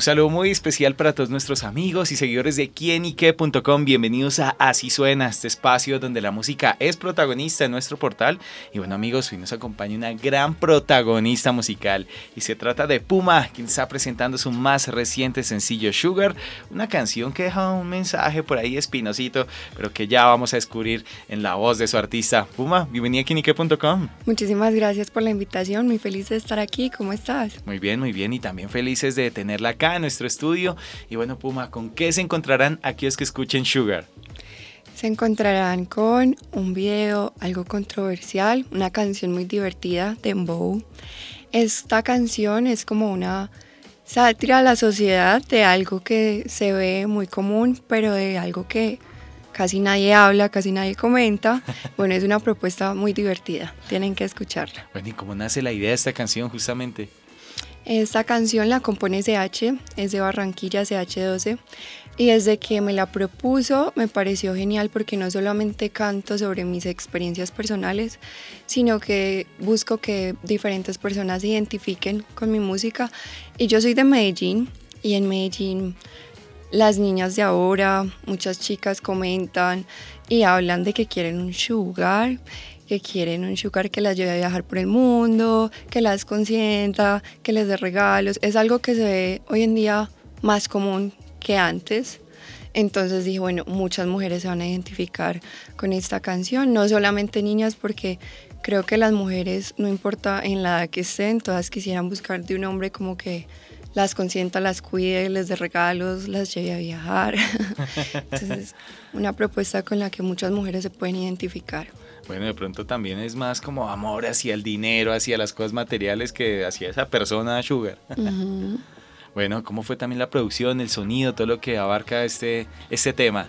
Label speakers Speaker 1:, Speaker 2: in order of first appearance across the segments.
Speaker 1: Un saludo muy especial para todos nuestros amigos y seguidores de quienique.com. Bienvenidos a Así Suena, este espacio donde la música es protagonista en nuestro portal. Y bueno, amigos, hoy nos acompaña una gran protagonista musical. Y se trata de Puma, quien está presentando su más reciente sencillo Sugar, una canción que deja un mensaje por ahí espinosito, pero que ya vamos a descubrir en la voz de su artista. Puma, bienvenida a quienique.com.
Speaker 2: Muchísimas gracias por la invitación, muy feliz de estar aquí. ¿Cómo estás?
Speaker 1: Muy bien, muy bien. Y también felices de tenerla acá en nuestro estudio. Y bueno, Puma, ¿con qué se encontrarán aquellos que escuchen Sugar?
Speaker 2: Se encontrarán con un video algo controversial, una canción muy divertida de Bow. Esta canción es como una sátira a la sociedad de algo que se ve muy común, pero de algo que casi nadie habla, casi nadie comenta. Bueno, es una propuesta muy divertida, tienen que escucharla.
Speaker 1: Bueno, ¿y cómo nace la idea de esta canción justamente?
Speaker 2: Esta canción la compone CH, es de Barranquilla CH12 y desde que me la propuso me pareció genial porque no solamente canto sobre mis experiencias personales, sino que busco que diferentes personas se identifiquen con mi música. Y yo soy de Medellín y en Medellín las niñas de ahora, muchas chicas comentan y hablan de que quieren un sugar que quieren un sugar que las lleve a viajar por el mundo, que las consienta, que les dé regalos. Es algo que se ve hoy en día más común que antes. Entonces dije, bueno, muchas mujeres se van a identificar con esta canción, no solamente niñas, porque creo que las mujeres, no importa en la edad que estén, todas quisieran buscar de un hombre como que las consienta, las cuide, les dé regalos, las lleve a viajar. Entonces, una propuesta con la que muchas mujeres se pueden identificar.
Speaker 1: Bueno, de pronto también es más como amor hacia el dinero, hacia las cosas materiales que hacia esa persona Sugar. bueno, ¿cómo fue también la producción, el sonido, todo lo que abarca este, este tema?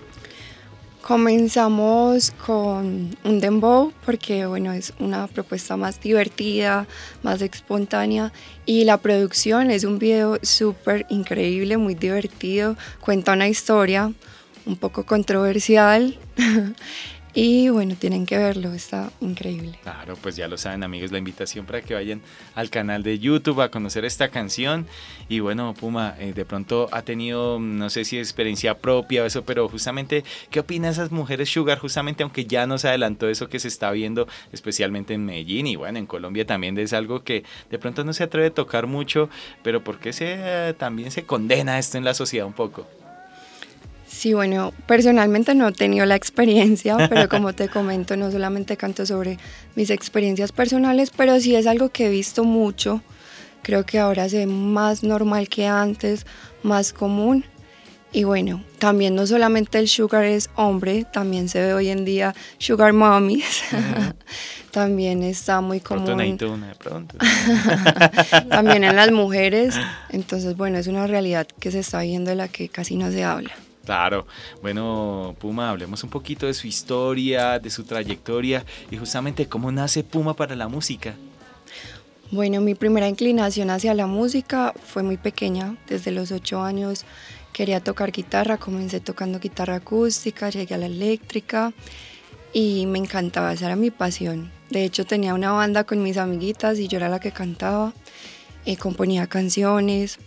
Speaker 2: Comenzamos con un dembow porque bueno, es una propuesta más divertida, más espontánea y la producción es un video súper increíble, muy divertido, cuenta una historia un poco controversial Y bueno, tienen que verlo, está increíble.
Speaker 1: Claro, pues ya lo saben amigos, la invitación para que vayan al canal de YouTube a conocer esta canción. Y bueno, Puma, eh, de pronto ha tenido, no sé si experiencia propia o eso, pero justamente, ¿qué opina esas mujeres Sugar? Justamente, aunque ya nos adelantó eso que se está viendo, especialmente en Medellín y bueno, en Colombia también es algo que de pronto no se atreve a tocar mucho, pero ¿por qué se, también se condena esto en la sociedad un poco?
Speaker 2: Sí, bueno, personalmente no he tenido la experiencia, pero como te comento, no solamente canto sobre mis experiencias personales, pero sí es algo que he visto mucho. Creo que ahora se ve más normal que antes, más común. Y bueno, también no solamente el sugar es hombre, también se ve hoy en día sugar mommies. también está muy común.
Speaker 1: de pronto.
Speaker 2: también en las mujeres. Entonces, bueno, es una realidad que se está viendo de la que casi no se habla.
Speaker 1: Claro, bueno, Puma, hablemos un poquito de su historia, de su trayectoria y justamente cómo nace Puma para la música.
Speaker 2: Bueno, mi primera inclinación hacia la música fue muy pequeña, desde los ocho años quería tocar guitarra, comencé tocando guitarra acústica, llegué a la eléctrica y me encantaba, esa era mi pasión. De hecho tenía una banda con mis amiguitas y yo era la que cantaba, eh, componía canciones,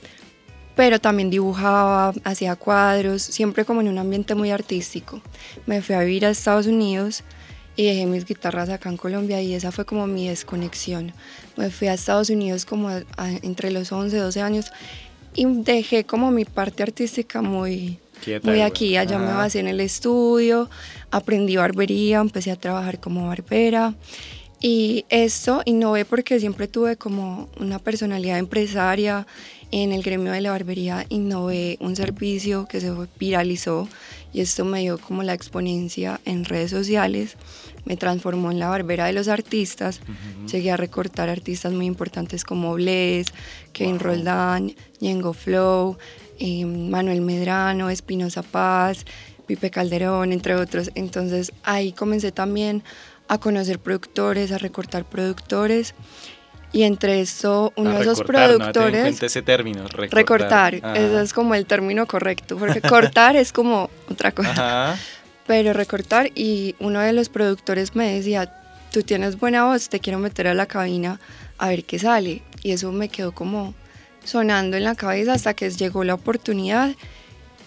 Speaker 2: pero también dibujaba, hacía cuadros, siempre como en un ambiente muy artístico. Me fui a vivir a Estados Unidos y dejé mis guitarras acá en Colombia y esa fue como mi desconexión. Me fui a Estados Unidos como entre los 11, 12 años y dejé como mi parte artística muy, muy aquí. Allá me basé en el estudio, aprendí barbería, empecé a trabajar como barbera. Y esto innové porque siempre tuve como una personalidad empresaria en el gremio de la barbería innové un servicio que se viralizó y esto me dio como la exponencia en redes sociales, me transformó en la barbera de los artistas, llegué a recortar artistas muy importantes como Bless, Kevin Roldán, Ñengo Flow, eh, Manuel Medrano, Espinosa Paz, Pipe Calderón, entre otros. Entonces ahí comencé también a conocer productores, a recortar productores Y entre eso, uno de esos productores...
Speaker 1: No ese término, recortar.
Speaker 2: Recortar, eso es como el término correcto, porque cortar es como otra cosa. Pero recortar y uno de los productores me decía, tú tienes buena voz, te quiero meter a la cabina a ver qué sale. Y eso me quedó como sonando en la cabeza hasta que llegó la oportunidad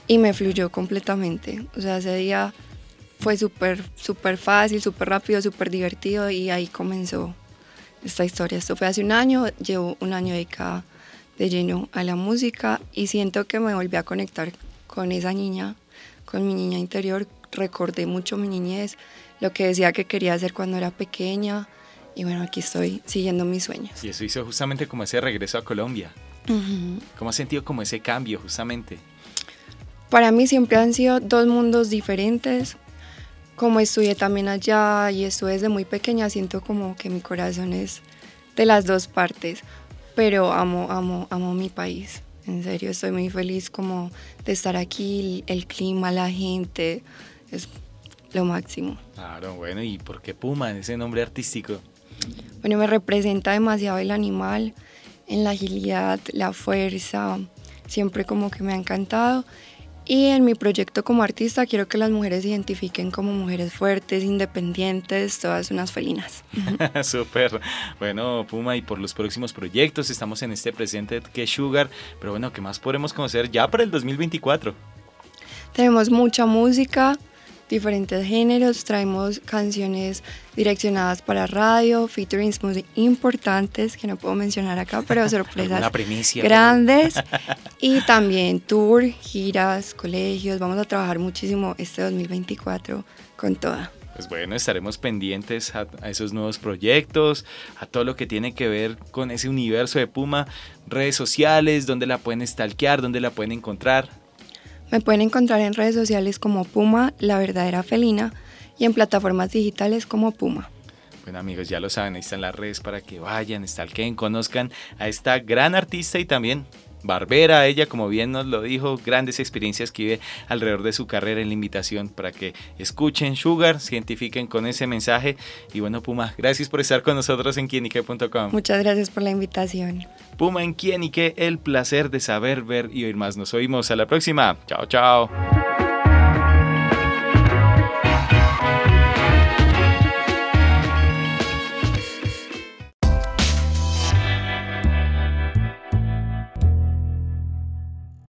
Speaker 2: y me fluyó completamente. O sea, ese día fue súper, súper fácil, súper rápido, súper divertido y ahí comenzó esta historia. Esto fue hace un año, llevo un año dedicada de lleno a la música y siento que me volví a conectar con esa niña, con mi niña interior. Recordé mucho mi niñez, lo que decía que quería hacer cuando era pequeña y bueno, aquí estoy siguiendo mis sueños.
Speaker 1: Y eso hizo justamente como ese regreso a Colombia. ¿Cómo has sentido como ese cambio justamente?
Speaker 2: Para mí siempre han sido dos mundos diferentes como estudié también allá y estuve desde muy pequeña, siento como que mi corazón es de las dos partes, pero amo, amo, amo mi país. En serio, estoy muy feliz como de estar aquí, el clima, la gente, es lo máximo.
Speaker 1: Claro, bueno, ¿y por qué Puma, ese nombre artístico?
Speaker 2: Bueno, me representa demasiado el animal, en la agilidad, la fuerza, siempre como que me ha encantado y en mi proyecto como artista quiero que las mujeres se identifiquen como mujeres fuertes, independientes, todas unas felinas.
Speaker 1: Súper. Bueno, Puma, y por los próximos proyectos, estamos en este presente que Sugar, pero bueno, ¿qué más podremos conocer ya para el 2024?
Speaker 2: Tenemos mucha música, diferentes géneros, traemos canciones direccionadas para radio, featurings muy importantes que no puedo mencionar acá, pero sorpresas grandes. y también tour, giras, colegios. Vamos a trabajar muchísimo este 2024 con toda.
Speaker 1: Pues bueno, estaremos pendientes a, a, esos nuevos proyectos, a todo lo que tiene que ver con ese universo de Puma, redes sociales, donde la pueden stalkear, donde la pueden encontrar.
Speaker 2: Me pueden encontrar en redes sociales como Puma, la verdadera felina, y en plataformas digitales como Puma.
Speaker 1: Bueno amigos, ya lo saben, ahí están las redes para que vayan, stalkeen, conozcan a esta gran artista y también barbera, ella como bien nos lo dijo, grandes experiencias que vive alrededor de su carrera en la invitación para que escuchen Sugar, se identifiquen con ese mensaje y bueno Puma, gracias por estar con nosotros en quienique.com.
Speaker 2: Muchas gracias por la invitación.
Speaker 1: Puma en Quienique, el placer de saber, ver y oír más. Nos oímos a la próxima. Chao, chao.